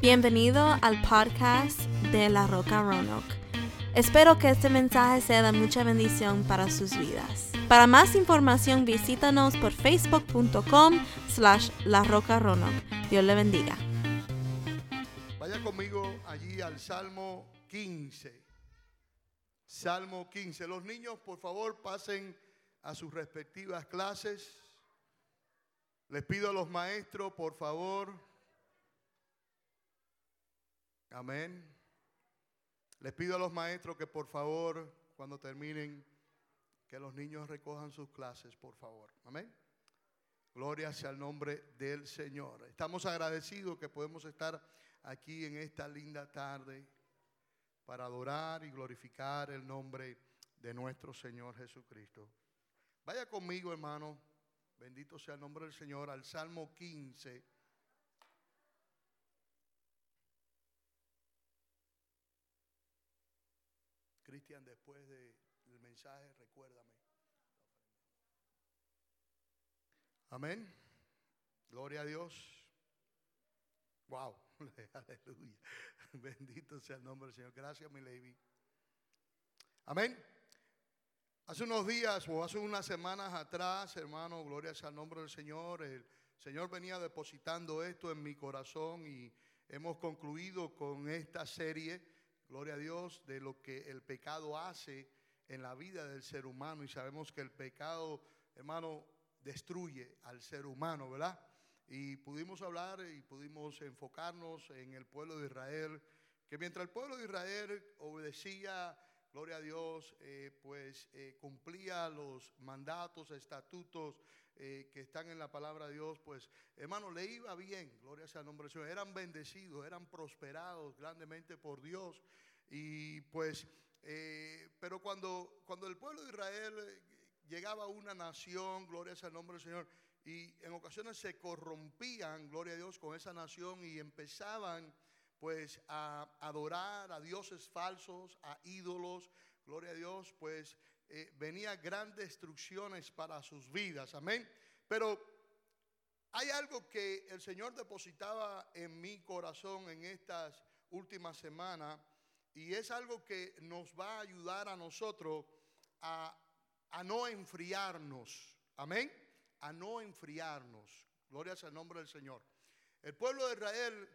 Bienvenido al podcast de La Roca Roanoke. Espero que este mensaje sea de mucha bendición para sus vidas. Para más información visítanos por facebook.com slash La Roca Roanoke. Dios le bendiga. Vaya conmigo allí al Salmo 15. Salmo 15. Los niños, por favor, pasen a sus respectivas clases. Les pido a los maestros, por favor. Amén. Les pido a los maestros que por favor, cuando terminen, que los niños recojan sus clases, por favor. Amén. Gloria sea el nombre del Señor. Estamos agradecidos que podemos estar aquí en esta linda tarde para adorar y glorificar el nombre de nuestro Señor Jesucristo. Vaya conmigo, hermano. Bendito sea el nombre del Señor al Salmo 15. Cristian, después del mensaje, recuérdame. Amén. Gloria a Dios. Wow. Aleluya. Bendito sea el nombre del Señor. Gracias, mi lady. Amén. Hace unos días o hace unas semanas atrás, hermano, gloria sea el nombre del Señor. El Señor venía depositando esto en mi corazón y hemos concluido con esta serie, gloria a Dios, de lo que el pecado hace en la vida del ser humano. Y sabemos que el pecado, hermano, destruye al ser humano, ¿verdad? Y pudimos hablar y pudimos enfocarnos en el pueblo de Israel, que mientras el pueblo de Israel obedecía, gloria a Dios, eh, pues eh, cumplía los mandatos, estatutos eh, que están en la palabra de Dios, pues hermano, le iba bien, gloria sea el nombre del Señor, eran bendecidos, eran prosperados grandemente por Dios. Y pues, pero cuando, cuando el pueblo de Israel llegaba a una nación, gloria sea el nombre del Señor, y en ocasiones se corrompían, gloria a Dios, con esa nación y empezaban pues a adorar a dioses falsos, a ídolos, gloria a Dios, pues eh, venía grandes destrucciones para sus vidas, amén. Pero hay algo que el Señor depositaba en mi corazón en estas últimas semanas y es algo que nos va a ayudar a nosotros a, a no enfriarnos, amén a no enfriarnos. Gloria el nombre del Señor. El pueblo de Israel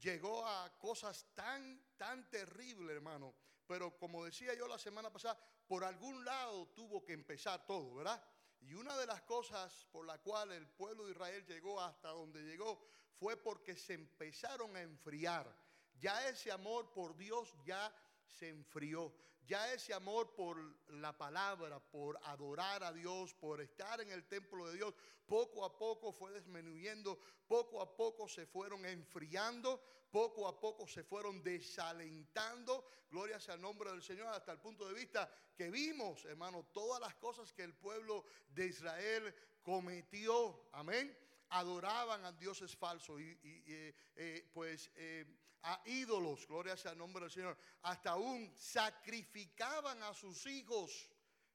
llegó a cosas tan, tan terribles, hermano. Pero como decía yo la semana pasada, por algún lado tuvo que empezar todo, ¿verdad? Y una de las cosas por la cual el pueblo de Israel llegó hasta donde llegó fue porque se empezaron a enfriar. Ya ese amor por Dios ya se enfrió. Ya ese amor por la palabra, por adorar a Dios, por estar en el templo de Dios, poco a poco fue disminuyendo, poco a poco se fueron enfriando, poco a poco se fueron desalentando. Gloria sea el nombre del Señor hasta el punto de vista que vimos, hermano, todas las cosas que el pueblo de Israel cometió. Amén. Adoraban a dioses falsos y, eh, eh, pues... Eh, a ídolos, gloria sea el nombre del Señor, hasta aún sacrificaban a sus hijos.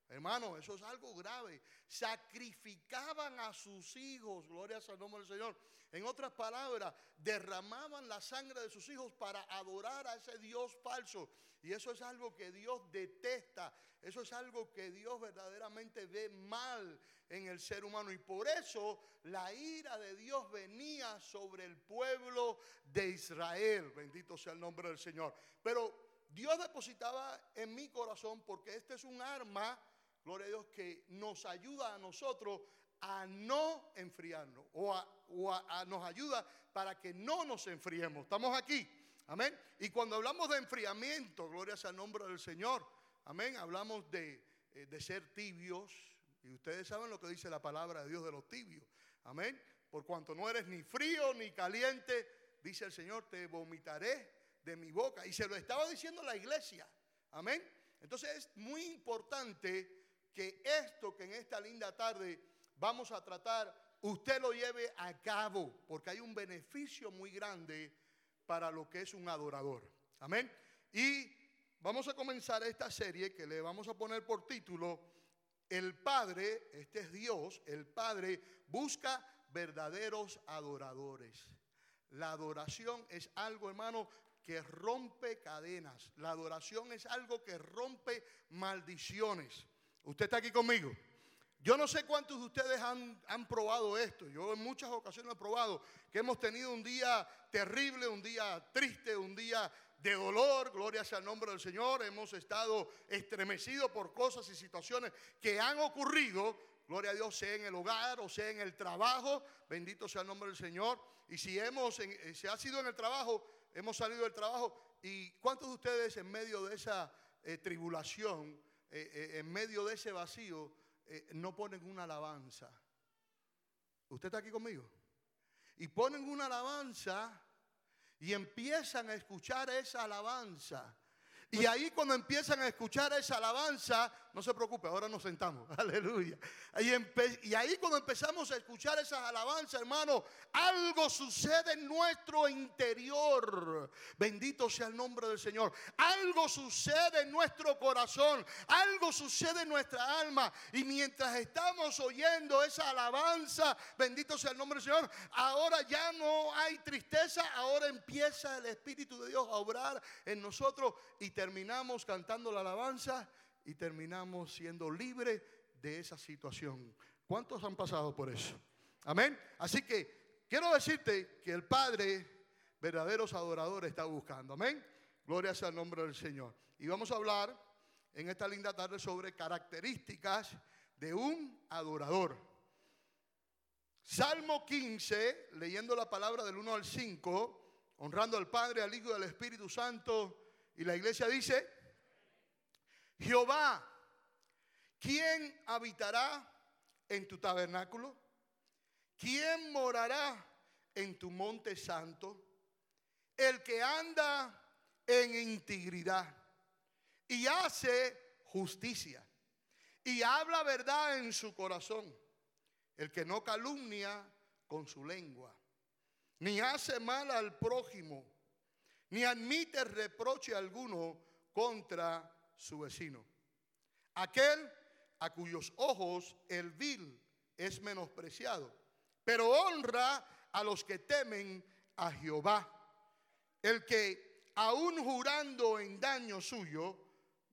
Hermano, eso es algo grave. Sacrificaban a sus hijos, gloria sea el nombre del Señor. En otras palabras, derramaban la sangre de sus hijos para adorar a ese Dios falso. Y eso es algo que Dios detesta. Eso es algo que Dios verdaderamente ve mal en el ser humano. Y por eso la ira de Dios venía sobre el pueblo de Israel. Bendito sea el nombre del Señor. Pero Dios depositaba en mi corazón porque este es un arma, gloria a Dios, que nos ayuda a nosotros a no enfriarnos o, a, nos ayuda para que no nos enfriemos. Estamos aquí. Amén. Y cuando hablamos de enfriamiento, gloria sea el nombre del Señor. Amén. Hablamos de, eh, de ser tibios, y ustedes saben lo que dice la palabra de Dios de los tibios. Amén. Por cuanto no eres ni frío ni caliente, dice el Señor, te vomitaré de mi boca. Y se lo estaba diciendo la iglesia. Amén. Entonces es muy importante que esto que en esta linda tarde vamos a tratar, usted lo lleve a cabo, porque hay un beneficio muy grande para lo que es un adorador. Amén. Y vamos a comenzar esta serie que le vamos a poner por título el Padre, este es Dios, el Padre busca verdaderos adoradores. La adoración es algo, hermano, que rompe cadenas. La adoración es algo que rompe maldiciones. ¿Usted está aquí conmigo? Yo no sé cuántos de ustedes han, han, probado esto. Yo en muchas ocasiones he probado que hemos tenido un día terrible, un día triste, un día de dolor. Gloria sea el nombre del Señor. Hemos estado estremecidos por cosas y situaciones que han ocurrido. Gloria a Dios, sea en el hogar o sea en el trabajo. Bendito sea el nombre del Señor. Y si hemos, eh, ha sido en el trabajo, hemos salido del trabajo. ¿Y cuántos de ustedes en medio de esa eh, tribulación, eh, en medio de ese vacío, no ponen una alabanza? ¿Usted está aquí conmigo? Y ponen una alabanza y empiezan a escuchar esa alabanza. Y ahí cuando empiezan a escuchar esa alabanza, no se preocupe, ahora nos sentamos, aleluya. Y, ahí cuando empezamos a escuchar esas alabanzas, hermano, algo sucede en nuestro interior. Bendito sea el nombre del Señor. Algo sucede en nuestro corazón, algo sucede en nuestra alma. Y mientras estamos oyendo esa alabanza, bendito sea el nombre del Señor, ahora ya no hay tristeza, ahora empieza el Espíritu de Dios a obrar en nosotros y terminamos cantando la alabanza y terminamos siendo libres de esa situación. ¿Cuántos han pasado por eso? Amén. Así que quiero decirte que el Padre, verdaderos adoradores, está buscando. Amén. Gloria sea el nombre del Señor. Y vamos a hablar en esta linda tarde sobre características de un adorador. Salmo 15, leyendo la palabra del 1 al 5, honrando al Padre, al Hijo y al Espíritu Santo. Y la iglesia dice, Jehová, ¿quién habitará en tu tabernáculo? ¿Quién morará en tu monte santo? El que anda en integridad y hace justicia y habla verdad en su corazón. El que no calumnia con su lengua, ni hace mal al prójimo, ni admite reproche alguno contra su vecino. Aquel a cuyos ojos el vil es menospreciado, pero honra a los que temen a Jehová. El que aún jurando en daño suyo,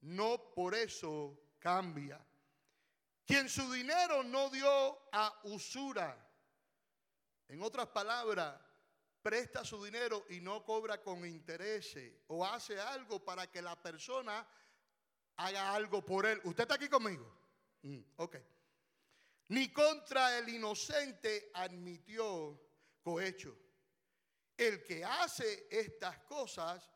no por eso cambia. Quien su dinero no dio a usura. En otras palabras, presta su dinero y no cobra con intereses o hace algo para que la persona haga algo por él. ¿Usted está aquí conmigo? Mm, ok. Ni contra el inocente admitió cohecho. El que hace estas cosas,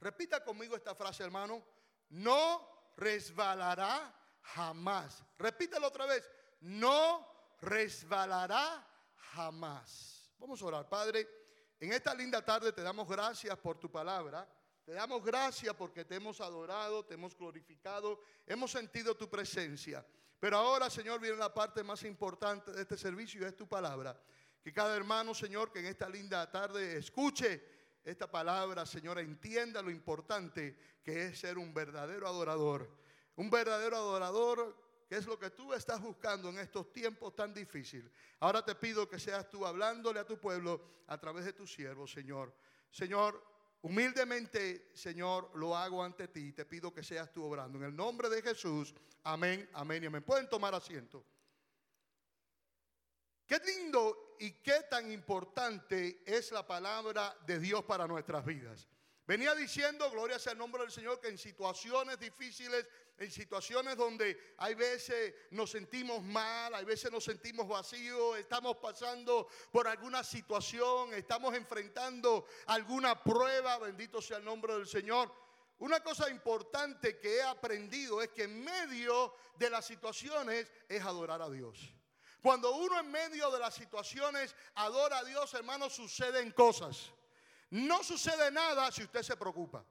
repita conmigo esta frase, hermano, no resbalará jamás. Repítelo otra vez, no resbalará jamás. Vamos a orar, Padre. En esta linda tarde te damos gracias por tu palabra. Te damos gracias porque te hemos adorado, te hemos glorificado, hemos sentido tu presencia. Pero ahora, Señor, viene la parte más importante de este servicio es tu palabra. Que cada hermano, Señor, que en esta linda tarde escuche esta palabra, Señor, entienda lo importante que es ser un verdadero adorador. Un verdadero adorador, que es lo que tú estás buscando en estos tiempos tan difíciles. Ahora te pido que seas tú hablándole a tu pueblo a través de tu siervo, Señor. Señor, Humildemente, Señor, lo hago ante ti te pido que seas tú obrando. En el nombre de Jesús, amén, amén y amén. Pueden tomar asiento. Qué lindo y qué tan importante es la palabra de Dios para nuestras vidas. Venía diciendo, gloria sea el nombre del Señor, que en situaciones difíciles, en situaciones donde hay veces nos sentimos mal, hay veces nos sentimos vacíos, estamos pasando por alguna situación, estamos enfrentando alguna prueba, bendito sea el nombre del Señor. Una cosa importante que he aprendido es que en medio de las situaciones es adorar a Dios. Cuando uno en medio de las situaciones adora a Dios, hermanos, suceden cosas. No sucede nada si usted se preocupa.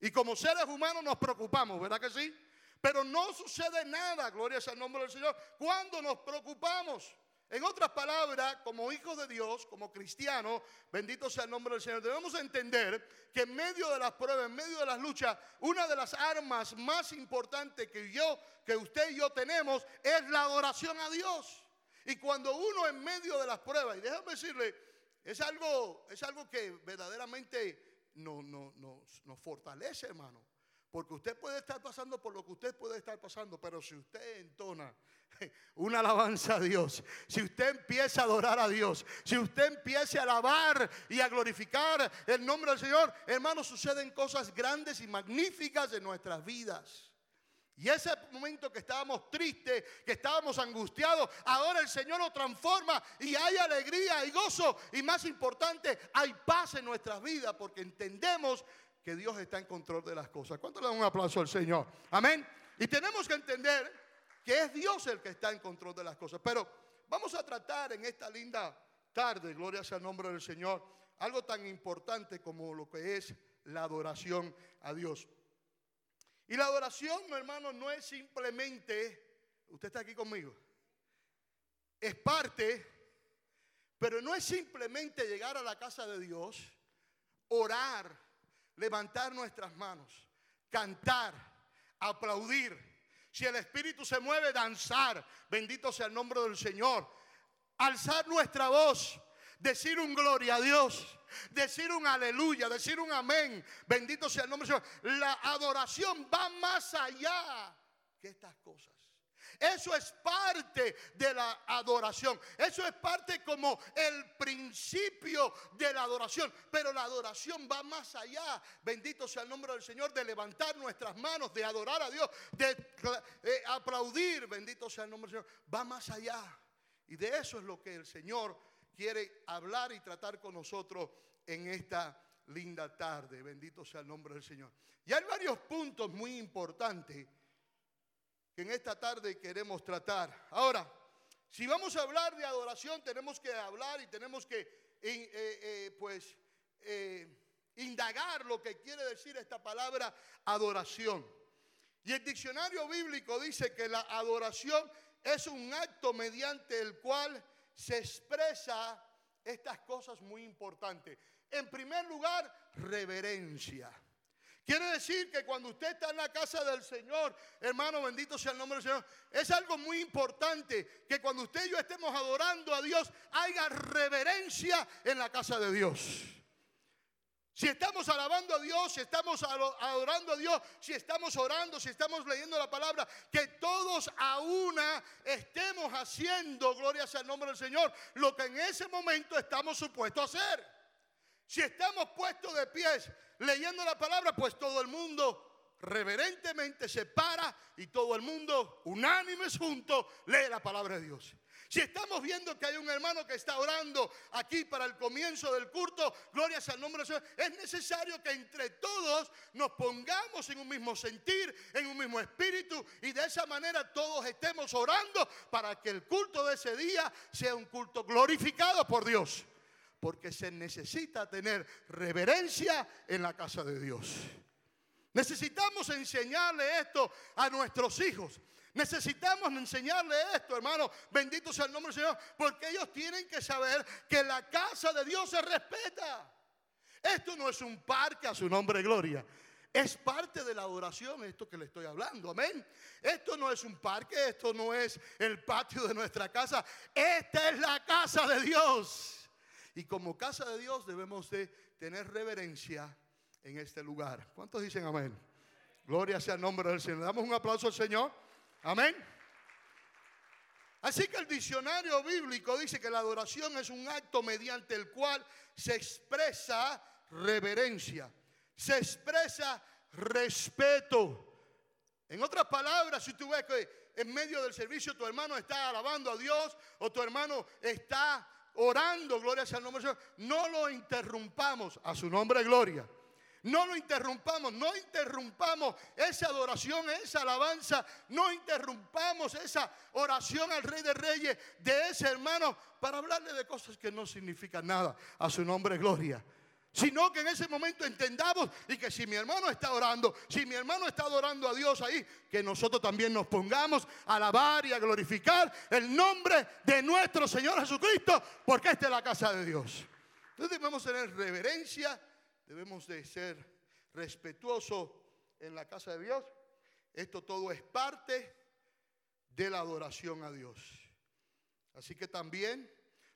Y como seres humanos nos preocupamos, ¿verdad que sí? Pero no sucede nada, gloria sea el nombre del Señor, cuando nos preocupamos. En otras palabras, como hijos de Dios, como cristianos, bendito sea el nombre del Señor, debemos entender que en medio de las pruebas, en medio de las luchas, una de las armas más importantes que yo, que usted y yo tenemos, es la adoración a Dios. Y cuando uno en medio de las pruebas, y déjame decirle, es algo, es algo que verdaderamente no, no, nos fortalece, hermano. Porque usted puede estar pasando por lo que usted puede estar pasando, pero si usted entona una alabanza a Dios, si usted empieza a adorar a Dios, si usted empieza a alabar y a glorificar el nombre del Señor, hermano, suceden cosas grandes y magníficas en nuestras vidas. Y ese momento que estábamos tristes, que estábamos angustiados, ahora el Señor lo transforma y hay alegría y gozo. Y más importante, hay paz en nuestras vidas porque entendemos que Dios está en control de las cosas. ¿Cuánto le dan un aplauso al Señor? Amén. Y tenemos que entender que es Dios el que está en control de las cosas. Pero vamos a tratar en esta linda tarde, gloria sea el nombre del Señor, algo tan importante como lo que es la adoración a Dios. Y la adoración, hermano, no es simplemente, usted está aquí conmigo, es parte, pero no es simplemente llegar a la casa de Dios, orar, levantar nuestras manos, cantar, aplaudir. Si el Espíritu se mueve, danzar. Bendito sea el nombre del Señor. Alzar nuestra voz, decir un gloria a Dios decir un aleluya, decir un amén. Bendito sea el nombre del Señor. La adoración va más allá que estas cosas. Eso es parte de la adoración. Eso es parte como el principio de la adoración. Pero la adoración va más allá. Bendito sea el nombre del Señor. De levantar nuestras manos, de adorar a Dios, de eh, aplaudir. Bendito sea el nombre del Señor. Va más allá. Y de eso es lo que el Señor quiere hablar y tratar con nosotros en esta linda tarde. Bendito sea el nombre del Señor. Y hay varios puntos muy importantes que en esta tarde queremos tratar. Ahora, si vamos a hablar de adoración, tenemos que hablar y tenemos que, eh, eh, pues, eh, indagar lo que quiere decir esta palabra adoración. Y el diccionario bíblico dice que la adoración es un acto mediante el cual se expresa estas cosas muy importantes. En primer lugar, reverencia. Quiere decir que cuando usted está en la casa del Señor, hermano, bendito sea el nombre del Señor, es algo muy importante que cuando usted y yo estemos adorando a Dios, haya reverencia en la casa de Dios. Si estamos alabando a Dios, si estamos adorando a Dios, si estamos orando, si estamos leyendo la palabra, que todos a una estemos haciendo, gloria sea el nombre del Señor, lo que en ese momento estamos supuestos a hacer. Si estamos puestos de pies leyendo la palabra, pues todo el mundo reverentemente se para y todo el mundo unánimes juntos lee la palabra de Dios. Si estamos viendo que hay un hermano que está orando aquí para el comienzo del culto, gloria al nombre del Señor, es necesario que entre todos nos pongamos en un mismo sentir, en un mismo espíritu y de esa manera todos estemos orando para que el culto de ese día sea un culto glorificado por Dios. Porque se necesita tener reverencia en la casa de Dios. Necesitamos enseñarle esto a nuestros hijos. Necesitamos enseñarle esto, hermano. Bendito sea el nombre del Señor. Porque ellos tienen que saber que la casa de Dios se respeta. Esto no es un parque a su nombre gloria. Es parte de la adoración esto que le estoy hablando. Amén. Esto no es un parque, esto no es el patio de nuestra casa. Esta es la casa de Dios. Y como casa de Dios debemos de tener reverencia en este lugar. ¿Cuántos dicen amén? Gloria sea el nombre del Señor. damos un aplauso al Señor. Amén. Así que el diccionario bíblico dice que la adoración es un acto mediante el cual se expresa reverencia, se expresa respeto. En otras palabras, si tú ves que en medio del servicio tu hermano está alabando a Dios o tu hermano está orando, gloria sea el nombre del Señor, no lo interrumpamos a su nombre, gloria. No lo interrumpamos, no interrumpamos esa adoración, esa alabanza, no interrumpamos esa oración al Rey de Reyes de ese hermano para hablarle de cosas que no significan nada a su nombre, gloria. Sino que en ese momento entendamos y que si mi hermano está orando, si mi hermano está adorando a Dios ahí, que nosotros también nos pongamos a alabar y a glorificar el nombre de nuestro Señor Jesucristo, porque esta es la casa de Dios. Entonces debemos tener reverencia debemos de ser respetuosos en la casa de Dios. Esto todo es parte de la adoración a Dios. Así que también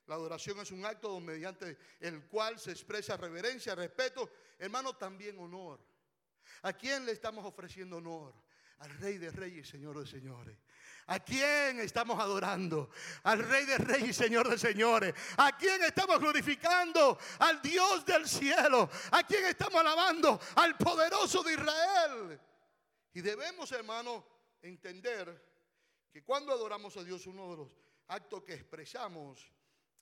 La adoración es un acto mediante el cual se expresa reverencia, respeto, hermano, también honor. ¿A quién le estamos ofreciendo honor? Al Rey de Reyes Señor de Señores. ¿A quién estamos adorando? Al Rey de Reyes y Señor de Señores. ¿A quién estamos glorificando? Al Dios del cielo. ¿A quién estamos alabando? Al poderoso de Israel. Y debemos, hermano, entender que cuando adoramos a Dios, uno de los actos que expresamos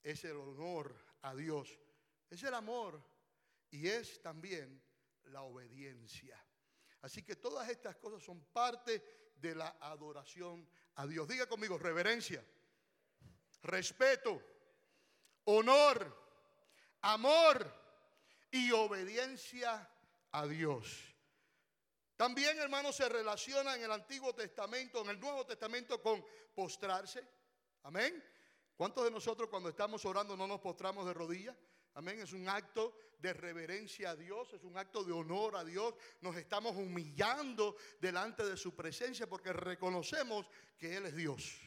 es el honor a Dios. Es el amor y es también la obediencia. Así que todas estas cosas son parte de la adoración a Dios. Diga conmigo, reverencia, respeto, honor, amor y obediencia a Dios. También, hermanos, se relaciona en el Antiguo Testamento, en el Nuevo Testamento con postrarse. Amén. ¿Cuántos de nosotros cuando estamos orando no nos postramos de rodillas? Amén. Es un acto de reverencia a Dios, es un acto de honor a Dios. Nos estamos humillando delante de su presencia porque reconocemos que Él es Dios.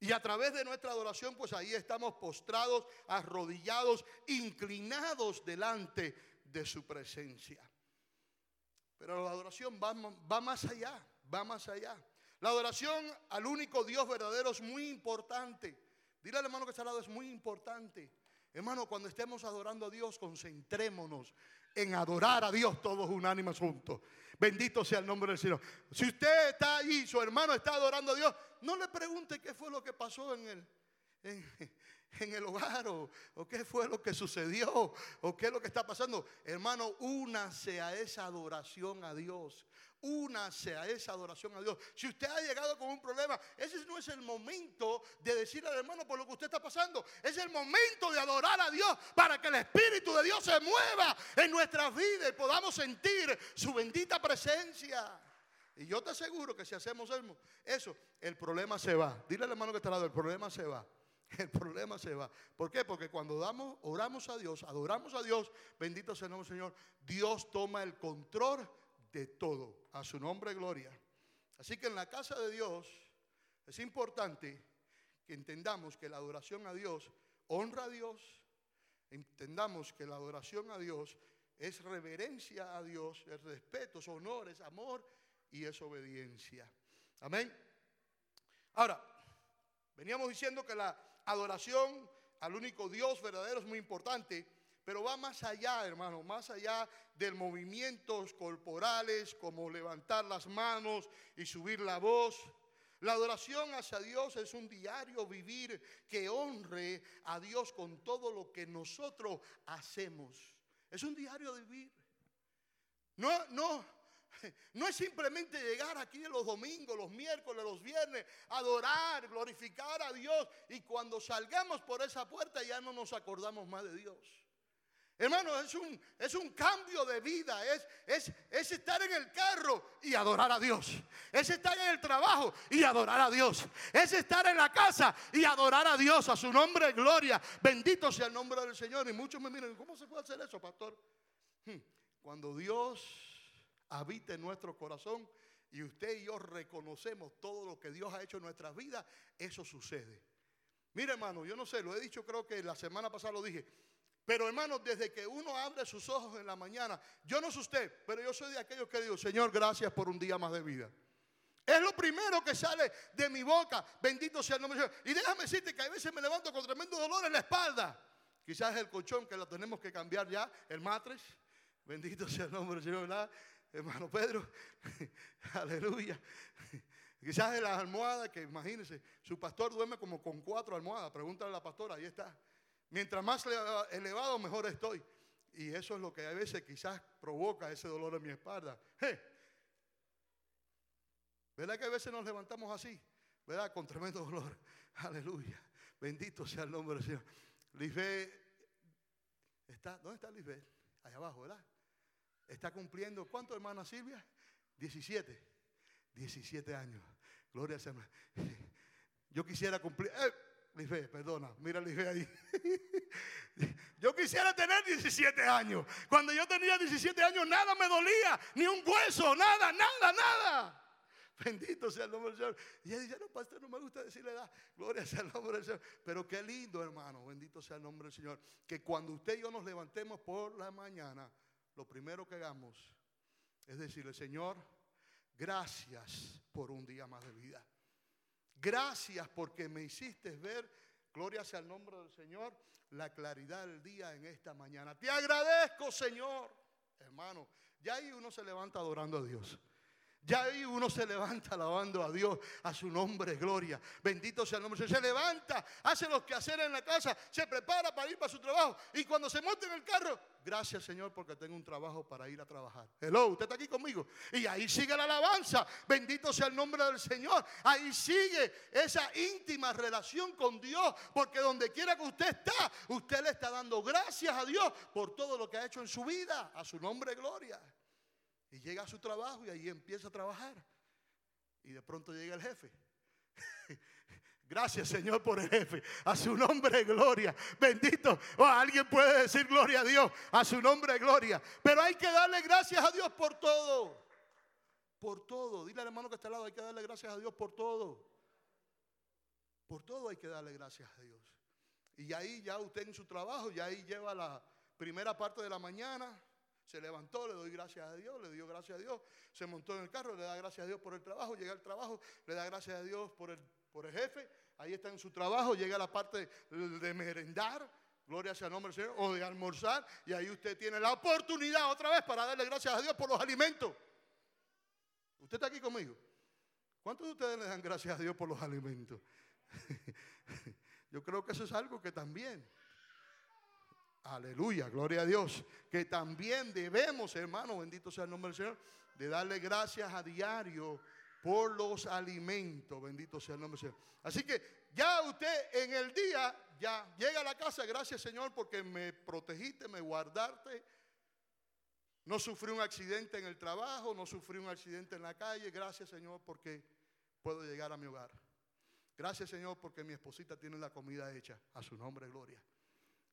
Y a través de nuestra adoración, pues ahí estamos postrados, arrodillados, inclinados delante de su presencia. Pero la adoración va, más allá, va más allá. La adoración al único Dios verdadero es muy importante. Dile al hermano que está al lado, es muy importante. Hermano, cuando estemos adorando a Dios, concentrémonos en adorar a Dios todos unánimes juntos. Bendito sea el nombre del Señor. Si usted está allí, su hermano está adorando a Dios, no le pregunte qué fue lo que pasó en él. En, el hogar o, o, qué fue lo que sucedió o qué es lo que está pasando. Hermano, únase a esa adoración a Dios. Únase a esa adoración a Dios. Si usted ha llegado con un problema, ese no es el momento de decirle al hermano por lo que usted está pasando. Es el momento de adorar a Dios para que el Espíritu de Dios se mueva en nuestras vidas y podamos sentir su bendita presencia. Y yo te aseguro que si hacemos eso, el problema se va. Dile al hermano que está al lado, el problema se va. El problema se va. ¿Por qué? Porque cuando damos, oramos a Dios, adoramos a Dios, bendito sea el nombre del Señor, Dios toma el control de todo. A su nombre, gloria. Así que en la casa de Dios es importante que entendamos que la adoración a Dios honra a Dios. Entendamos que la adoración a Dios es reverencia a Dios, es respeto, es honor, es amor y es obediencia. Amén. Ahora, veníamos diciendo que la adoración al único Dios verdadero es muy importante. Pero va más allá, hermano, más allá de movimientos corporales como levantar las manos y subir la voz. La adoración hacia Dios es un diario vivir que honre a Dios con todo lo que nosotros hacemos. Es un diario vivir. No, no, no es simplemente llegar aquí los domingos, los miércoles, los viernes, adorar, glorificar a Dios y cuando salgamos por esa puerta ya no nos acordamos más de Dios. Hermano, es un, es un cambio de vida, es, es, es estar en el carro y adorar a Dios. Es estar en el trabajo y adorar a Dios. Es estar en la casa y adorar a Dios, a su nombre gloria. Bendito sea el nombre del Señor. Y muchos me miran, ¿cómo se puede hacer eso, pastor? Hmm, cuando Dios habita en nuestro corazón y usted y yo reconocemos todo lo que Dios ha hecho en nuestras vidas, eso sucede. Mire, hermano, yo no sé, lo he dicho, creo que la semana pasada lo dije. Pero hermano, desde que uno abre sus ojos en la mañana, yo no sé usted, pero yo soy de aquellos que digo, Señor, gracias por un día más de vida. Es lo primero que sale de mi boca. Bendito sea el nombre de Dios. Y déjame decirte que a veces me levanto con tremendo dolor en la espalda. Quizás el colchón que lo tenemos que cambiar ya, el matres. Bendito sea el nombre del Señor, ¿verdad? Hermano Pedro, aleluya. Quizás es la almohada que imagínense, su pastor duerme como con cuatro almohadas. Pregúntale a la pastora, ahí está. Mientras más elevado, mejor estoy. Y eso es lo que a veces quizás provoca ese dolor en mi espalda. ¿Verdad que a veces nos levantamos así? ¿Verdad? Con tremendo dolor. Aleluya. Bendito sea el nombre del Señor. Lisbeth, está, ¿dónde está Lisbeth? Allá abajo, ¿verdad? Está cumpliendo, ¿cuánto hermana Silvia? 17. 17 años. Gloria al Señor. Yo quisiera cumplir. Eh, perdona, mira Life ahí. Yo quisiera tener 17 años. Cuando yo tenía 17 años nada me dolía, ni un hueso, nada, nada, nada. Bendito sea el nombre del Señor. Y ella dice, no, pastor, no me gusta decirle edad. Gloria sea el nombre del Señor. Pero qué lindo, hermano. Bendito sea el nombre del Señor. Que cuando usted y yo nos levantemos por la mañana, lo primero que hagamos es decirle, Señor, gracias por un día más de vida. Gracias porque me hiciste ver, gloria sea el nombre del Señor, la claridad del día en esta mañana. Te agradezco, Señor. Hermano, ya ahí uno se levanta adorando a Dios. Ya ahí uno se levanta alabando a Dios, a su nombre, gloria. Bendito sea el nombre. Se levanta, hace los quehaceres en la casa, se prepara para ir para su trabajo. Y cuando se monta en el carro, gracias Señor porque tengo un trabajo para ir a trabajar. Hello, usted está aquí conmigo. Y ahí sigue la alabanza. Bendito sea el nombre del Señor. Ahí sigue esa íntima relación con Dios. Porque donde quiera que usted está, usted le está dando gracias a Dios por todo lo que ha hecho en su vida. A su nombre, gloria. Y llega a su trabajo y ahí empieza a trabajar. Y de pronto llega el jefe. Gracias Señor por el jefe. A su nombre gloria. Bendito. O alguien puede decir gloria a Dios. A su nombre gloria. Pero hay que darle gracias a Dios por todo. Por todo. Dile al hermano que está al lado. Hay que darle gracias a Dios por todo. Por todo hay que darle gracias a Dios. Y ahí ya usted en su trabajo, ya ahí lleva la primera parte de la mañana se levantó, le doy gracias a Dios, le dio gracias a Dios. Se montó en el carro, le da gracias a Dios por el trabajo. Llega al trabajo, le da gracias a Dios por el, por el jefe. Ahí está en su trabajo. Llega la parte de merendar. Gloria sea el nombre del Señor. O de almorzar. Y ahí usted tiene la oportunidad otra vez para darle gracias a Dios por los alimentos. ¿Usted está aquí conmigo? ¿Cuántos de ustedes le dan gracias a Dios por los alimentos? Yo creo que eso es algo que también Aleluya, gloria a Dios. Que también debemos, hermano, bendito sea el nombre del Señor, de darle gracias a diario por los alimentos. Bendito sea el nombre del Señor. Así que ya usted en el día, ya llega a la casa, gracias Señor porque me protegiste, me guardaste. No sufrí un accidente en el trabajo, no sufrí un accidente en la calle. Gracias Señor porque puedo llegar a mi hogar. Gracias Señor porque mi esposita tiene la comida hecha. A su nombre, gloria.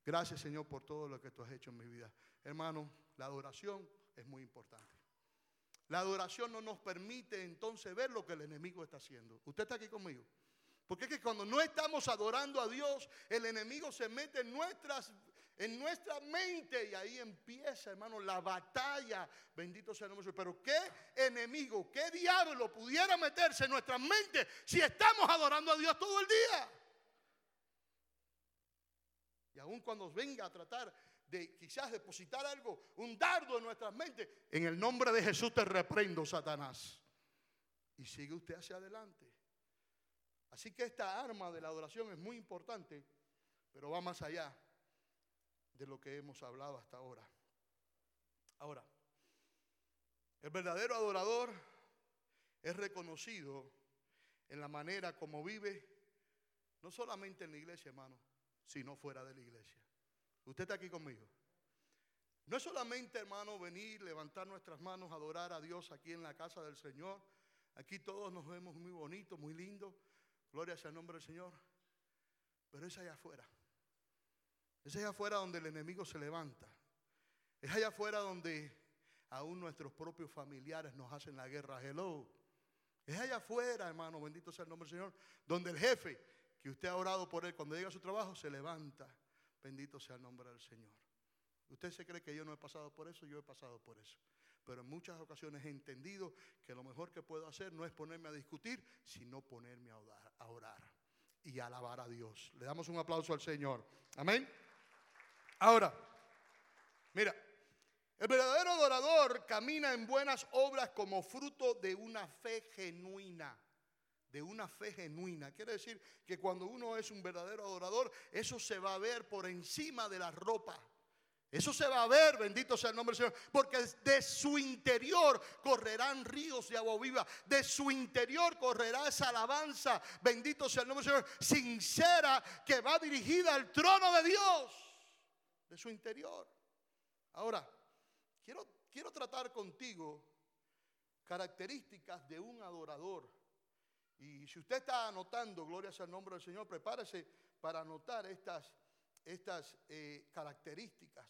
Gracias Señor por todo lo que tú has hecho en mi vida. Hermano, la adoración es muy importante. La adoración no nos permite entonces ver lo que el enemigo está haciendo. ¿Usted está aquí conmigo? Porque es que cuando no estamos adorando a Dios, el enemigo se mete en nuestras en nuestra mente y ahí empieza, hermano, la batalla. Bendito sea el nombre. Pero qué enemigo, qué diablo pudiera meterse en nuestra mente si estamos adorando a Dios todo el día. Y aun cuando venga a tratar de quizás depositar algo, un dardo en nuestras mentes, en el nombre de Jesús te reprendo, Satanás. Y sigue usted hacia adelante. Así que esta arma de la adoración es muy importante, pero va más allá de lo que hemos hablado hasta ahora. Ahora, el verdadero adorador es reconocido en la manera como vive, no solamente en la iglesia, hermano, sino fuera de la iglesia. Usted está aquí conmigo. No es solamente, hermano, venir, levantar nuestras manos, adorar a Dios aquí en la casa del Señor. Aquí todos nos vemos muy bonitos, muy lindos. Gloria sea el nombre del Señor. Pero es allá afuera. Es allá afuera donde el enemigo se levanta. Es allá afuera donde aún nuestros propios familiares nos hacen la guerra. Hello. Es allá afuera, hermano, bendito sea el nombre del Señor, donde el jefe y usted ha orado por él, cuando llega a su trabajo se levanta. Bendito sea el nombre del Señor. Usted se cree que yo no he pasado por eso, yo he pasado por eso. Pero en muchas ocasiones he entendido que lo mejor que puedo hacer no es ponerme a discutir, sino ponerme a orar, y alabar a Dios. Le damos un aplauso al Señor. Amén. Ahora, mira, el verdadero adorador camina en buenas obras como fruto de una fe genuina de una fe genuina. Quiere decir que cuando uno es un verdadero adorador, eso se va a ver por encima de la ropa. Eso se va a ver, bendito sea el nombre del Señor, porque de su interior correrán ríos de agua viva, de su interior correrá esa alabanza, bendito sea el nombre del Señor, sincera, que va dirigida al trono de Dios, de su interior. Ahora, quiero, quiero tratar contigo características de un adorador. Y si usted está anotando, gloria sea el nombre del Señor, prepárese para anotar estas, estas eh, características,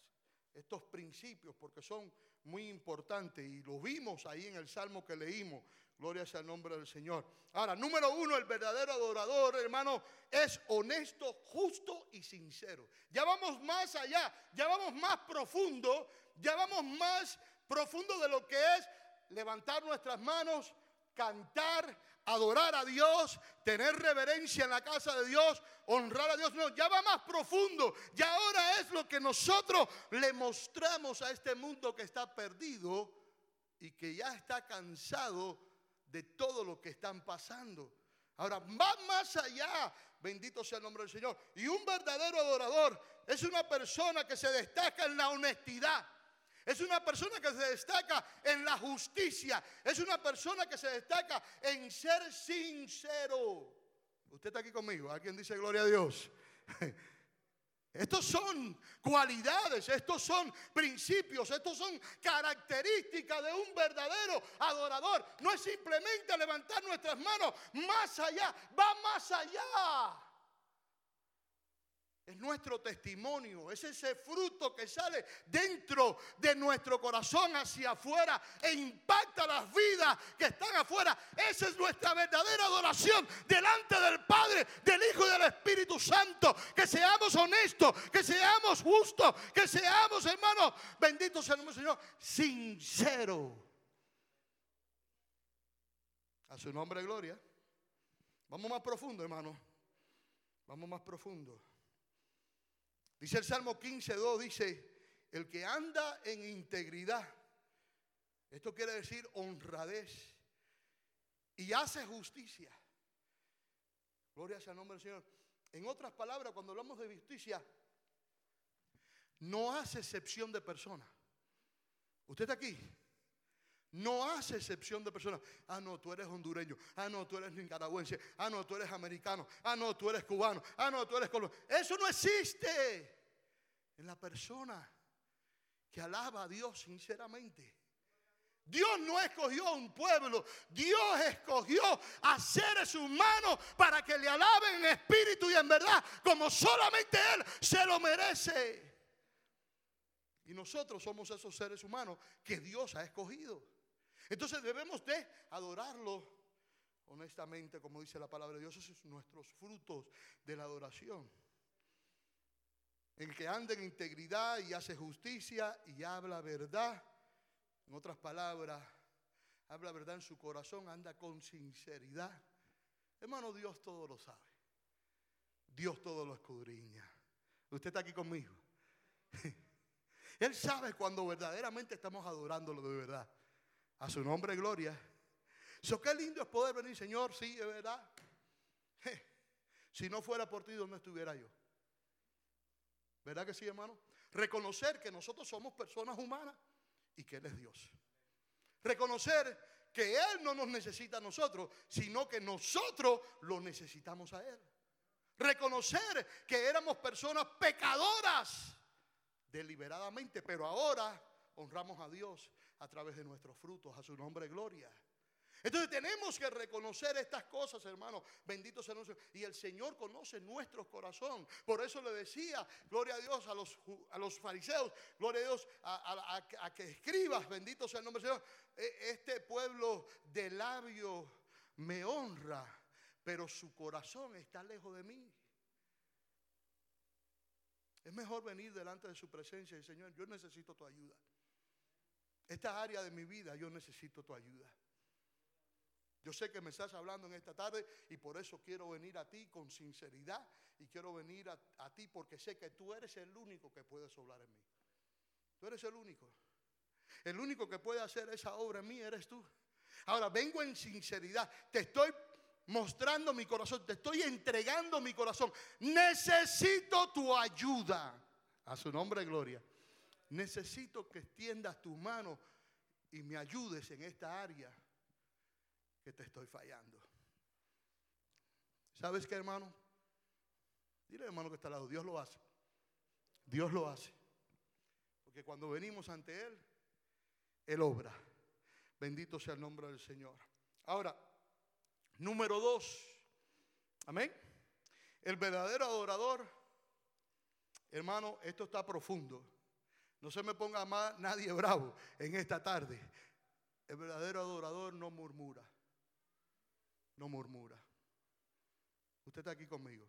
estos principios porque son muy importantes y lo vimos ahí en el salmo que leímos. Gloria sea el nombre del Señor. Ahora, número uno, el verdadero adorador, hermano, es honesto, justo y sincero. Ya vamos más allá, ya vamos más profundo, ya vamos más profundo de lo que es levantar nuestras manos, cantar, adorar a Dios, tener reverencia en la casa de Dios, honrar a Dios. No, ya va más profundo. Ya ahora es lo que nosotros le mostramos a este mundo que está perdido y que ya está cansado de todo lo que están pasando. Ahora, va más allá, bendito sea el nombre del Señor. Y un verdadero adorador es una persona que se destaca en la honestidad. Es una persona que se destaca en la justicia. Es una persona que se destaca en ser sincero. Usted está aquí conmigo. ¿Alguien dice gloria a Dios? Estos son cualidades, estos son principios, estos son características de un verdadero adorador. No es simplemente levantar nuestras manos más allá, va más allá. Es nuestro testimonio, es ese fruto que sale dentro de nuestro corazón hacia afuera e impacta las vidas que están afuera. Esa es nuestra verdadera adoración delante del Padre, del Hijo y del Espíritu Santo. Que seamos honestos, que seamos justos, que seamos, hermanos, benditos sea el Señor, sincero. A su nombre, gloria. Vamos más profundo, hermano. Vamos más profundo. Dice el Salmo 15.2, dice, el que anda en integridad, esto quiere decir honradez, y hace justicia. Gloria sea el nombre del Señor. En otras palabras, cuando hablamos de justicia, no hace excepción de persona. Usted está aquí. No hace excepción de personas. Ah, no, tú eres hondureño. Ah, no, tú eres nicaragüense. Ah, no, tú eres americano. Ah, no, tú eres cubano. Ah, no, tú eres colombiano. Eso no existe en la persona que alaba a Dios sinceramente. Dios no escogió un pueblo, Dios escogió a seres humanos para que le alaben en espíritu y en verdad, como solamente Él se lo merece. Y nosotros somos esos seres humanos que Dios ha escogido. Entonces debemos de adorarlo honestamente, como dice la palabra de Dios. Esos son nuestros frutos de la adoración. El que anda en integridad y hace justicia y habla verdad. En otras palabras, habla verdad en su corazón, anda con sinceridad. Hermano, Dios todo lo sabe. Dios todo lo escudriña. Usted está aquí conmigo. Él sabe cuando verdaderamente estamos adorándolo de verdad. A su nombre, gloria. So, qué lindo es poder venir, Señor, sí, es verdad. Si no fuera por ti, ¿dónde estuviera yo? ¿Verdad que sí, hermano? Reconocer que nosotros somos personas humanas y que Él es Dios. Reconocer que Él no nos necesita a nosotros, sino que nosotros lo necesitamos a Él. Reconocer que éramos personas pecadoras deliberadamente, pero ahora honramos a Dios a través de nuestros frutos, a su nombre gloria. Entonces tenemos que reconocer estas cosas, hermanos. Bendito sea Señor. Y el Señor conoce nuestro corazón. Por eso le decía, gloria a Dios a los, a los fariseos, gloria a Dios a, que escribas, bendito sea el nombre del Señor. E, este pueblo de labio me honra, pero su corazón está lejos de mí. Es mejor venir delante de su presencia y Señor, yo necesito tu ayuda. Esta área de mi vida, yo necesito tu ayuda. Yo sé que me estás hablando en esta tarde y por eso quiero venir a ti con sinceridad y quiero venir a, ti porque sé que tú eres el único que puedes obrar en mí. Tú eres el único. El único que puede hacer esa obra en mí eres tú. Ahora vengo en sinceridad. Te estoy mostrando mi corazón. Te estoy entregando mi corazón. Necesito tu ayuda. A su nombre, gloria necesito que extiendas tu mano y me ayudes en esta área que te estoy fallando. ¿Sabes qué, hermano? Dile, hermano, que está al lado. Dios lo hace. Dios lo hace. Porque cuando venimos ante Él, Él obra. Bendito sea el nombre del Señor. Ahora, número dos. Amén. El verdadero adorador, hermano, esto está profundo. No se me ponga más nadie bravo en esta tarde. El verdadero adorador no murmura. No murmura. Usted está aquí conmigo.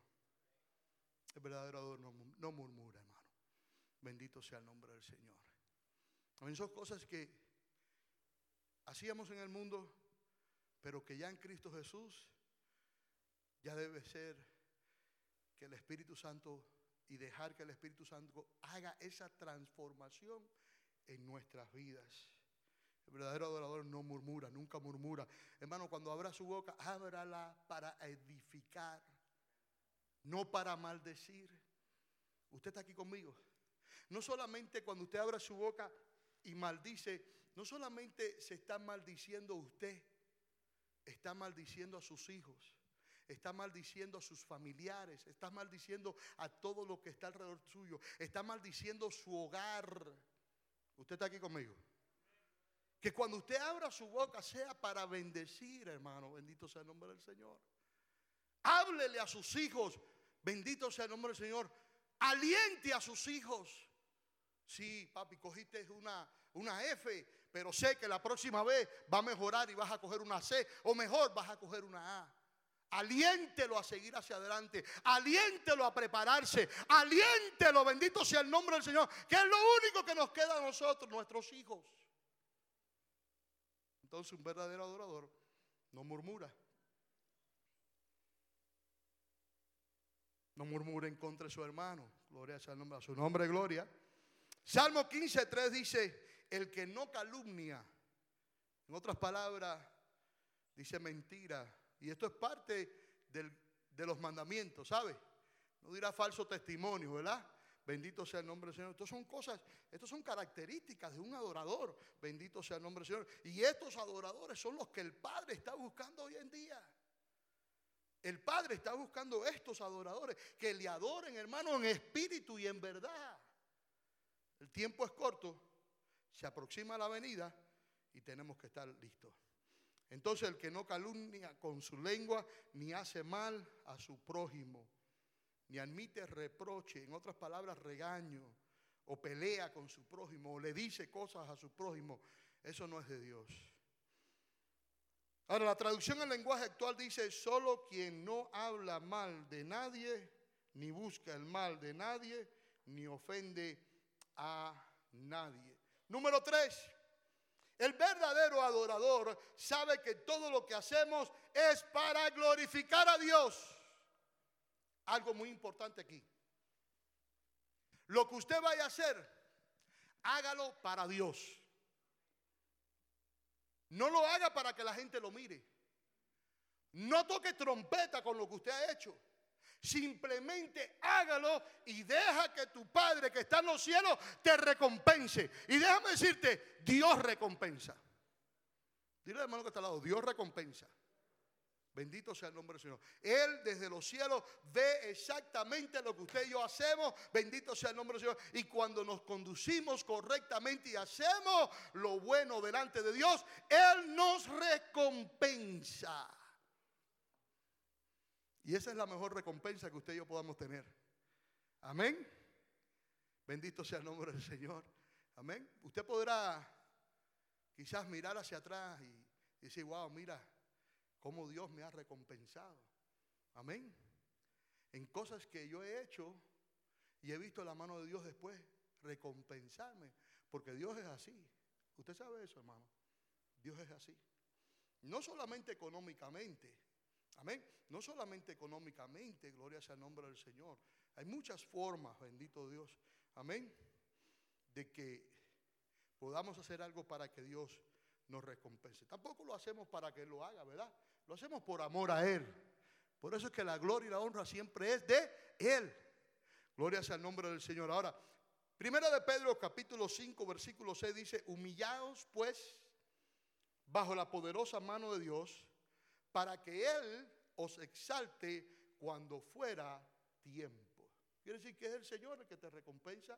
El verdadero adorador no, murmura, hermano. Bendito sea el nombre del Señor. También son cosas que hacíamos en el mundo, pero que ya en Cristo Jesús ya debe ser que el Espíritu Santo y dejar que el Espíritu Santo haga esa transformación en nuestras vidas. El verdadero adorador no murmura, nunca murmura. Hermano, cuando abra su boca, ábrala para edificar, no para maldecir. Usted está aquí conmigo. No solamente cuando usted abra su boca y maldice, no solamente se está maldiciendo usted, está maldiciendo a sus hijos, está maldiciendo a sus familiares, está maldiciendo a todo lo que está alrededor suyo, está maldiciendo su hogar. Usted está aquí conmigo. Que cuando usted abra su boca sea para bendecir, hermano, bendito sea el nombre del Señor. Háblele a sus hijos, bendito sea el nombre del Señor. Aliente a sus hijos. Sí, papi, cogiste una, una F, pero sé que la próxima vez va a mejorar y vas a coger una C, o mejor, vas a coger una A. Aliéntelo a seguir hacia adelante. Aliéntelo a prepararse. Aliéntelo, bendito sea el nombre del Señor, que es lo único que nos queda a nosotros, nuestros hijos. Entonces un verdadero adorador no murmura. No murmura en contra de su hermano. Gloria sea el nombre, a su nombre, gloria. Salmo 15.3 dice, el que no calumnia, en otras palabras, dice mentira. Y esto es parte de los mandamientos, ¿sabe? No dirá falso testimonio, ¿verdad? Bendito sea el nombre del Señor. Estas son cosas, estas son características de un adorador. Bendito sea el nombre del Señor. Y estos adoradores son los que el Padre está buscando hoy en día. El Padre está buscando estos adoradores que le adoren, hermano, en espíritu y en verdad. El tiempo es corto, se aproxima la venida y tenemos que estar listos. Entonces el que no calumnia con su lengua ni hace mal a su prójimo ni admite reproche, en otras palabras, regaño, o pelea con su prójimo, o le dice cosas a su prójimo, eso no es de Dios. Ahora, la traducción en lenguaje actual dice, solo quien no habla mal de nadie, ni busca el mal de nadie, ni ofende a nadie. Número tres, el verdadero adorador sabe que todo lo que hacemos es para glorificar a Dios algo muy importante aquí. Lo que usted vaya a hacer, hágalo para Dios. No lo haga para que la gente lo mire. No toque trompeta con lo que usted ha hecho. Simplemente hágalo y deja que tu Padre que está en los cielos te recompense. Y déjame decirte, Dios recompensa. Dile al hermano que está al lado, Dios recompensa. Bendito sea el nombre del Señor. Él desde los cielos ve exactamente lo que usted y yo hacemos. Bendito sea el nombre del Señor. Y cuando nos conducimos correctamente y hacemos lo bueno delante de Dios, Él nos recompensa. Y esa es la mejor recompensa que usted y yo podamos tener. Amén. Bendito sea el nombre del Señor. Amén. Usted podrá quizás mirar hacia atrás y decir, wow, mira, cómo Dios me ha recompensado. Amén. En cosas que yo he hecho y he visto la mano de Dios después recompensarme, porque Dios es así. Usted sabe eso, hermano. Dios es así. No solamente económicamente, amén. No solamente económicamente, gloria sea el nombre del Señor. Hay muchas formas, bendito Dios, amén, de que podamos hacer algo para que Dios nos recompense. Tampoco lo hacemos para que Él lo haga, ¿verdad? Lo hacemos por amor a Él. Por eso es que la gloria y la honra siempre es de Él. Gloria sea el nombre del Señor. Ahora, primera de Pedro capítulo 5 versículo 6 dice, humillaos pues bajo la poderosa mano de Dios para que Él os exalte cuando fuera tiempo. Quiere decir que es el Señor el que te recompensa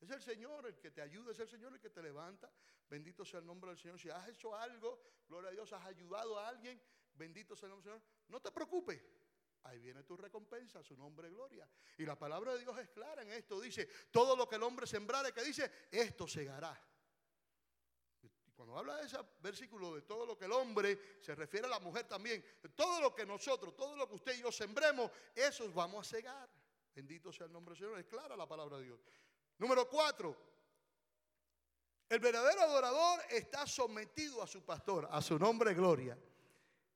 es el Señor el que te ayuda, es el Señor el que te levanta. Bendito sea el nombre del Señor. Si has hecho algo, gloria a Dios, has ayudado a alguien, bendito sea el nombre del Señor. No te preocupes, ahí viene tu recompensa, su nombre gloria. Y la palabra de Dios es clara en esto. Dice, todo lo que el hombre sembrare, que dice, esto segará. Cuando habla de ese versículo de todo lo que el hombre, se refiere a la mujer también. Todo lo que nosotros, todo lo que usted y yo sembremos, esos vamos a cegar. Bendito sea el nombre del Señor. Es clara la palabra de Dios. Número cuatro. El verdadero adorador está sometido a su pastor, a su nombre gloria.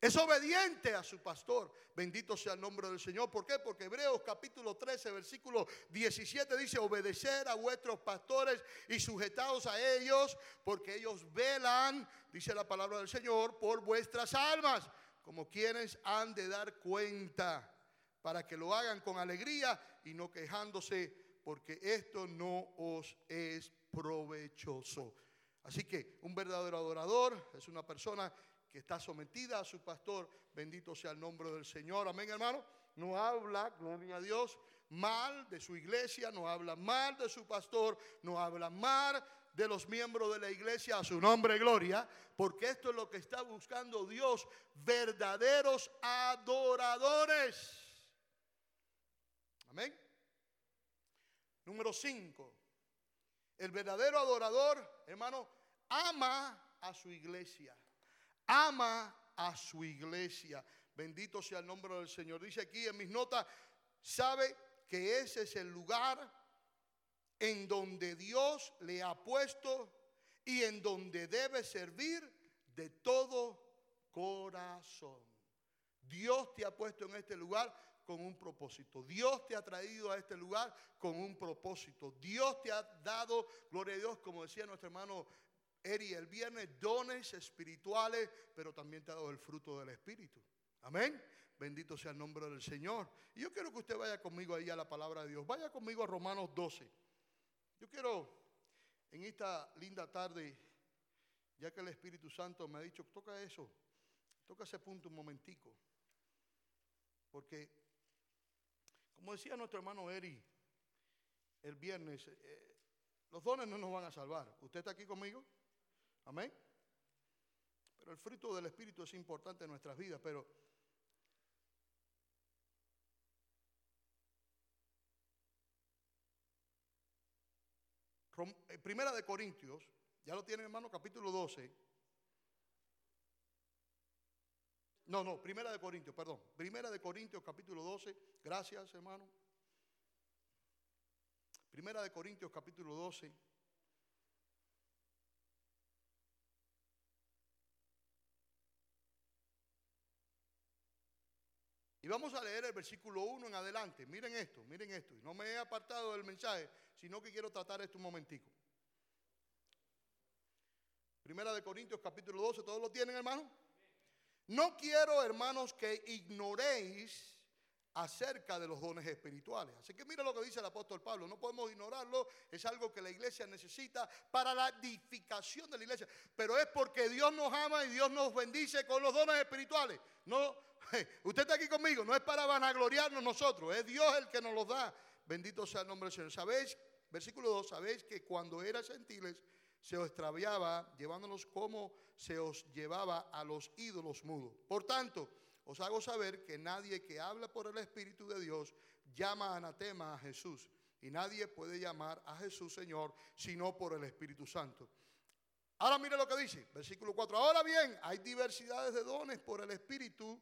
Es obediente a su pastor. Bendito sea el nombre del Señor. ¿Por qué? Porque Hebreos capítulo 13, versículo 17 dice, obedecer a vuestros pastores y sujetados a ellos, porque ellos velan, dice la palabra del Señor, por vuestras almas, como quienes han de dar cuenta, para que lo hagan con alegría y no quejándose, porque esto no os es provechoso. Así que un verdadero adorador es una persona que está sometida a su pastor. Bendito sea el nombre del Señor. Amén, hermano. No habla, gloria a Dios, mal de su iglesia, no habla mal de su pastor, no habla mal de los miembros de la iglesia a su nombre, gloria, porque esto es lo que está buscando Dios, verdaderos adoradores. Amén. Número 5. El verdadero adorador, hermano, ama a su iglesia ama a su iglesia. Bendito sea el nombre del Señor. Dice aquí en mis notas, sabe que ese es el lugar en donde Dios le ha puesto y en donde debe servir de todo corazón. Dios te ha puesto en este lugar con un propósito. Dios te ha traído a este lugar con un propósito. Dios te ha dado, gloria a Dios, como decía nuestro hermano Eri el viernes, dones espirituales, pero también te ha dado el fruto del Espíritu. Amén. Bendito sea el nombre del Señor. Y yo quiero que usted vaya conmigo ahí a la palabra de Dios. Vaya conmigo a Romanos 12. Yo quiero en esta linda tarde, ya que el Espíritu Santo me ha dicho, toca eso, toca ese punto un momentico. Porque, como decía nuestro hermano Eri el viernes, eh, los dones no nos van a salvar. ¿Usted está aquí conmigo? Amén. Pero el fruto del Espíritu es importante en nuestras vidas, pero eh, Primera de Corintios, ya lo tienen hermano, capítulo 12. No, no, Primera de Corintios, perdón. Primera de Corintios, capítulo 12. Gracias, hermano. Primera de Corintios, capítulo 12. Vamos a leer el versículo 1 en adelante. Miren esto, miren esto. Y no me he apartado del mensaje, sino que quiero tratar esto un momentico. Primera de Corintios capítulo 12, ¿todos lo tienen, hermano? No quiero, hermanos, que ignoréis acerca de los dones espirituales. Así que mira lo que dice el apóstol Pablo, no podemos ignorarlo, es algo que la iglesia necesita para la edificación de la iglesia, pero es porque Dios nos ama y Dios nos bendice con los dones espirituales. No, usted está aquí conmigo, no es para vanagloriarnos nosotros, es Dios el que nos los da. Bendito sea el nombre del Señor. ¿Sabéis? Versículo 2, sabéis que cuando eras gentiles se os extraviaba llevándonos como se os llevaba a los ídolos mudos. Por tanto, os hago saber que nadie que habla por el Espíritu de Dios llama anatema a Jesús. Y nadie puede llamar a Jesús Señor sino por el Espíritu Santo. Ahora mire lo que dice, versículo 4. Ahora bien, hay diversidades de dones por el Espíritu,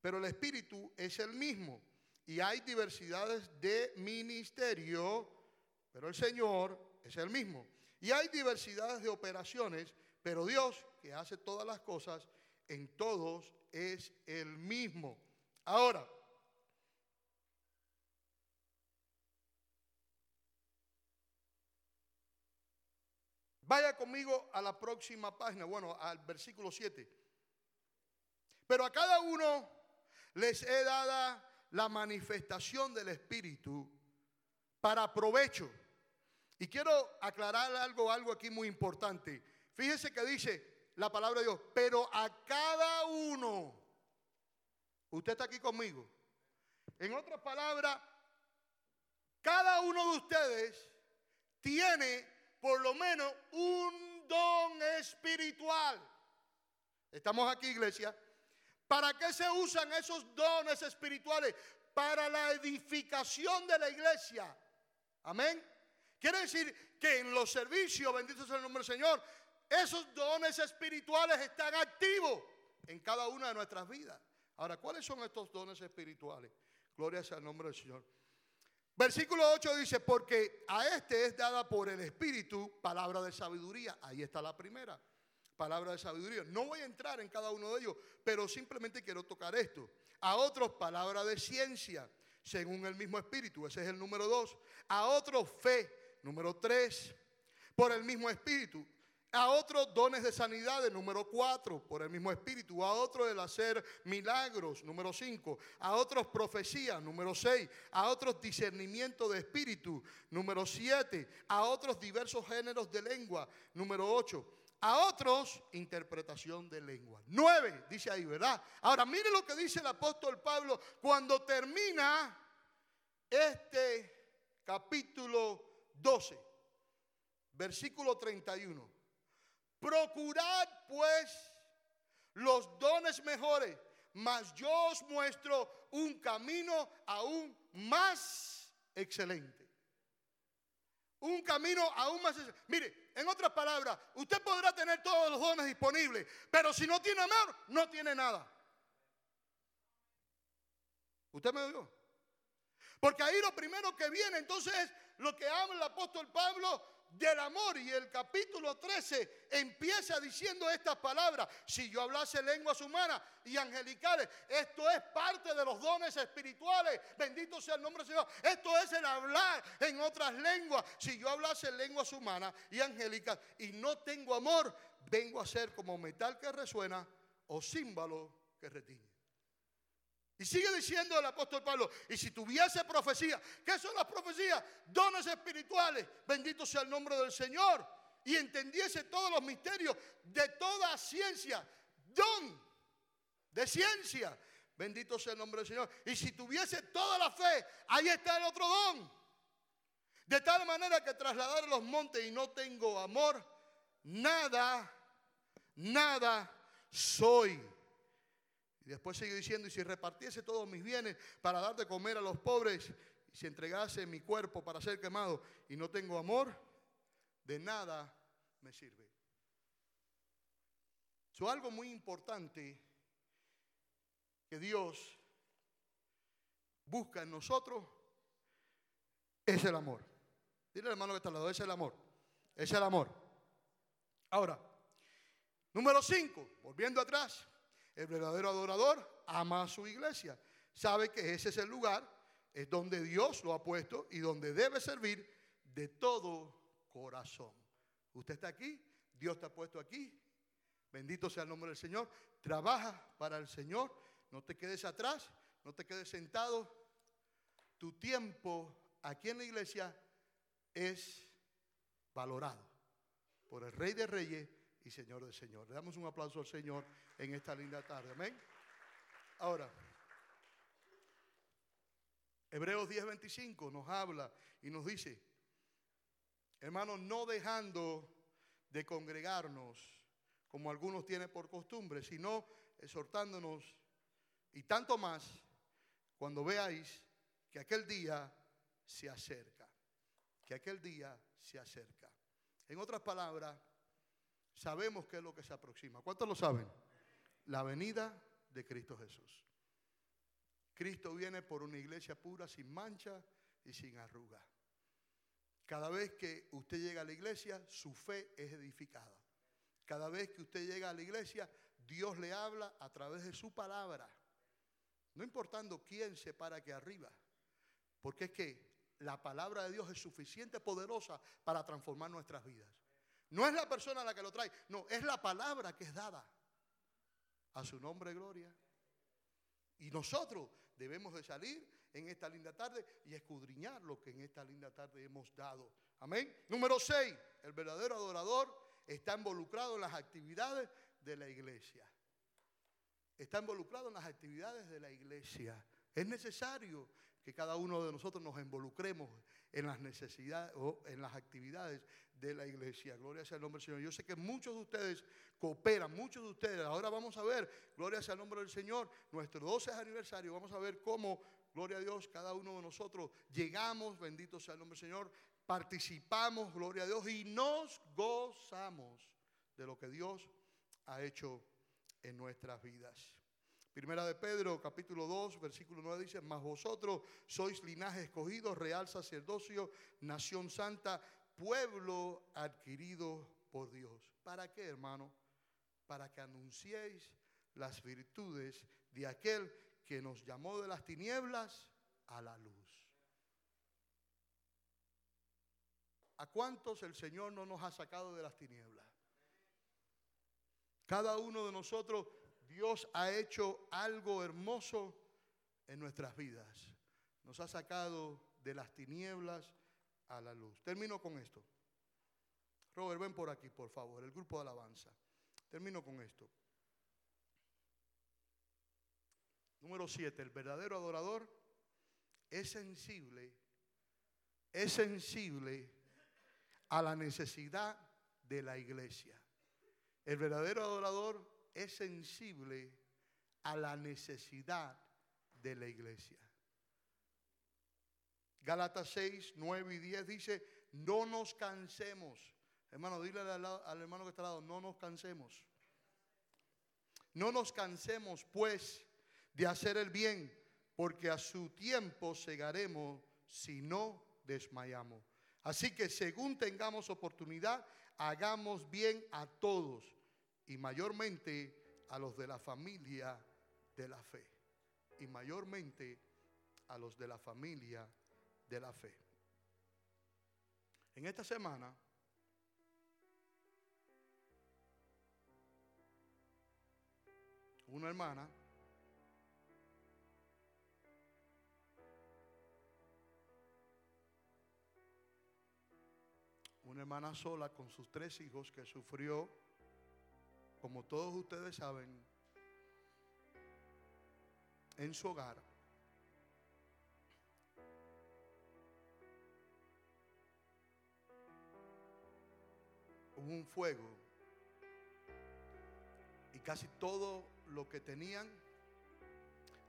pero el Espíritu es el mismo. Y hay diversidades de ministerio, pero el Señor es el mismo. Y hay diversidades de operaciones, pero Dios, que hace todas las cosas, en todos es el mismo. Ahora, vaya conmigo a la próxima página, bueno, al versículo 7. Pero a cada uno les he dada la manifestación del Espíritu para provecho. Y quiero aclarar algo, algo aquí muy importante. Fíjese que dice, la palabra de Dios, pero a cada uno, usted está aquí conmigo. En otras palabras, cada uno de ustedes tiene por lo menos un don espiritual. Estamos aquí, iglesia. ¿Para qué se usan esos dones espirituales? Para la edificación de la iglesia. Amén. Quiere decir que en los servicios, bendito sea el nombre del Señor, esos dones espirituales están activos en cada una de nuestras vidas. Ahora, ¿cuáles son estos dones espirituales? Gloria sea nombre del Señor. Versículo 8 dice, porque a este es dada por el Espíritu palabra de sabiduría. Ahí está la primera, palabra de sabiduría. No voy a entrar en cada uno de ellos, pero simplemente quiero tocar esto. A otros palabra de ciencia, según el mismo Espíritu. Ese es el número 2. A otros fe, número 3. Por el mismo Espíritu a otros dones de sanidad, número cuatro, por el mismo espíritu, a otros el hacer milagros, número cinco, a otros profecías, número seis, a otros discernimiento de espíritu, número siete, a otros diversos géneros de lengua, número ocho, a otros interpretación de lengua. Nueve, dice ahí, ¿verdad? Ahora, mire lo que dice el apóstol Pablo cuando termina este capítulo 12, versículo 31. Procurad pues los dones mejores, mas yo os muestro un camino aún más excelente. Un camino aún más excelente. Mire, en otras palabras, usted podrá tener todos los dones disponibles, pero si no tiene amor, no tiene nada. ¿Usted me oyó? Porque ahí lo primero que viene entonces es lo que habla el apóstol Pablo del amor. Y el capítulo 13 empieza diciendo estas palabras. Si yo hablase lenguas humanas y angelicales, esto es parte de los dones espirituales. Bendito sea el nombre del Señor. Esto es el hablar en otras lenguas. Si yo hablase lenguas humanas y angélicas y no tengo amor, vengo a ser como metal que resuena o címbalo que retiñe. Y sigue diciendo el apóstol Pablo, y si tuviese profecía, ¿qué son las profecías? Dones espirituales, bendito sea el nombre del Señor, y entendiese todos los misterios de toda ciencia, don de ciencia, bendito sea el nombre del Señor. Y si tuviese toda la fe, ahí está el otro don. De tal manera que trasladar los montes y no tengo amor, nada, nada soy. Y después sigue diciendo, y si repartiese todos mis bienes para dar de comer a los pobres, y si entregase mi cuerpo para ser quemado y no tengo amor, de nada me sirve. Eso algo muy importante que Dios busca en nosotros es el amor. Dile al hermano que está al lado, es el amor. Es el amor. Ahora, número 5, volviendo atrás. El verdadero adorador ama a su iglesia. Sabe que ese es el lugar, es donde Dios lo ha puesto y donde debe servir de todo corazón. Usted está aquí, Dios te ha puesto aquí. Bendito sea el nombre del Señor. Trabaja para el Señor. No te quedes atrás, no te quedes sentado. Tu tiempo aquí en la iglesia es valorado por el Rey de Reyes y Señor del Señor. Le damos un aplauso al Señor en esta linda tarde. Amén. Ahora, Hebreos 10:25 nos habla y nos dice, hermanos, no dejando de congregarnos como algunos tienen por costumbre, sino exhortándonos y tanto más cuando veáis que aquel día se acerca, que aquel día se acerca. En otras palabras, sabemos qué es lo que se aproxima. ¿Cuántos lo saben? La venida de Cristo Jesús. Cristo viene por una iglesia pura, sin mancha y sin arruga. Cada vez que usted llega a la iglesia, su fe es edificada. Cada vez que usted llega a la iglesia, Dios le habla a través de su palabra. No importando quién se para aquí arriba. Porque es que la palabra de Dios es suficiente poderosa para transformar nuestras vidas. No es la persona la que lo trae, no, es la palabra que es dada. A su nombre, gloria. Y nosotros debemos de salir en esta linda tarde y escudriñar lo que en esta linda tarde hemos dado. Amén. Número 6. El verdadero adorador está involucrado en las actividades de la iglesia. Está involucrado en las actividades de la iglesia. Es necesario que cada uno de nosotros nos involucremos en las necesidades o en las actividades de la iglesia. Gloria sea el nombre del Señor. Yo sé que muchos de ustedes cooperan, muchos de ustedes. Ahora vamos a ver, gloria sea el nombre del Señor, nuestro 12 aniversario. Vamos a ver cómo, gloria a Dios, cada uno de nosotros llegamos, bendito sea el nombre del Señor, participamos, gloria a Dios, y nos gozamos de lo que Dios ha hecho en nuestras vidas. Primera de Pedro, capítulo 2, versículo 9 dice, mas vosotros sois linaje escogido, real sacerdocio, nación santa, pueblo adquirido por Dios. ¿Para qué, hermano? Para que anunciéis las virtudes de aquel que nos llamó de las tinieblas a la luz. ¿A cuántos el Señor no nos ha sacado de las tinieblas? Cada uno de nosotros, Dios ha hecho algo hermoso en nuestras vidas. Nos ha sacado de las tinieblas a la luz. Termino con esto. Robert, ven por aquí, por favor, el grupo de alabanza. Termino con esto. Número 7, el verdadero adorador es sensible, es sensible a la necesidad de la iglesia. El verdadero adorador es sensible a la necesidad de la iglesia. Gálatas 6, 9 y 10 dice, no nos cansemos. Hermano, dile al, al, hermano que está al lado, no nos cansemos. No nos cansemos, pues, de hacer el bien, porque a su tiempo segaremos si no desmayamos. Así que según tengamos oportunidad, hagamos bien a todos y mayormente a los de la familia de la fe. Y mayormente a los de la familia de la fe. En esta semana una hermana una hermana sola con sus tres hijos que sufrió, como todos ustedes saben, en su hogar un fuego y casi todo lo que tenían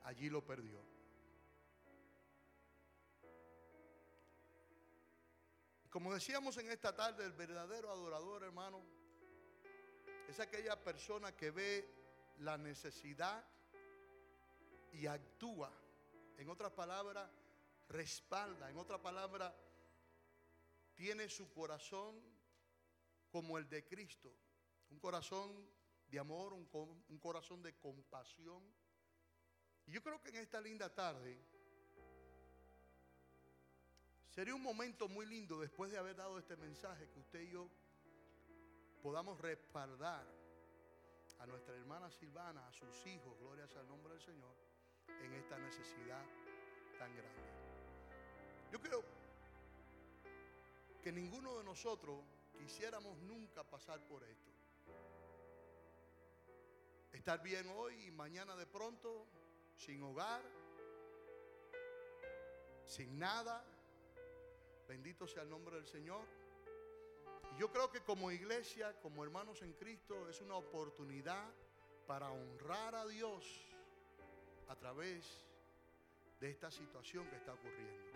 allí lo perdió. Como decíamos en esta tarde, el verdadero adorador, hermano, es aquella persona que ve la necesidad y actúa. En otras palabras, respalda. En otras palabras, tiene su corazón como el de Cristo. Un corazón de amor, un, corazón de compasión. Y yo creo que en esta linda tarde sería un momento muy lindo después de haber dado este mensaje que usted y yo podamos respaldar a nuestra hermana Silvana, a sus hijos, gloria sea el nombre del Señor, en esta necesidad tan grande. Yo creo que ninguno de nosotros quisiéramos nunca pasar por esto. Estar bien hoy y mañana de pronto, sin hogar, sin nada. Bendito sea el nombre del Señor. Y yo creo que como iglesia, como hermanos en Cristo, es una oportunidad para honrar a Dios a través de esta situación que está ocurriendo.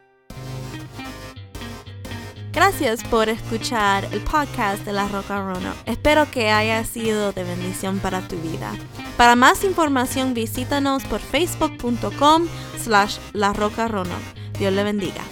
Gracias por escuchar el podcast de La Roca Rono. Espero que haya sido de bendición para tu vida. Para más información visítanos por facebook.com slash La Roca Rono. Dios le bendiga.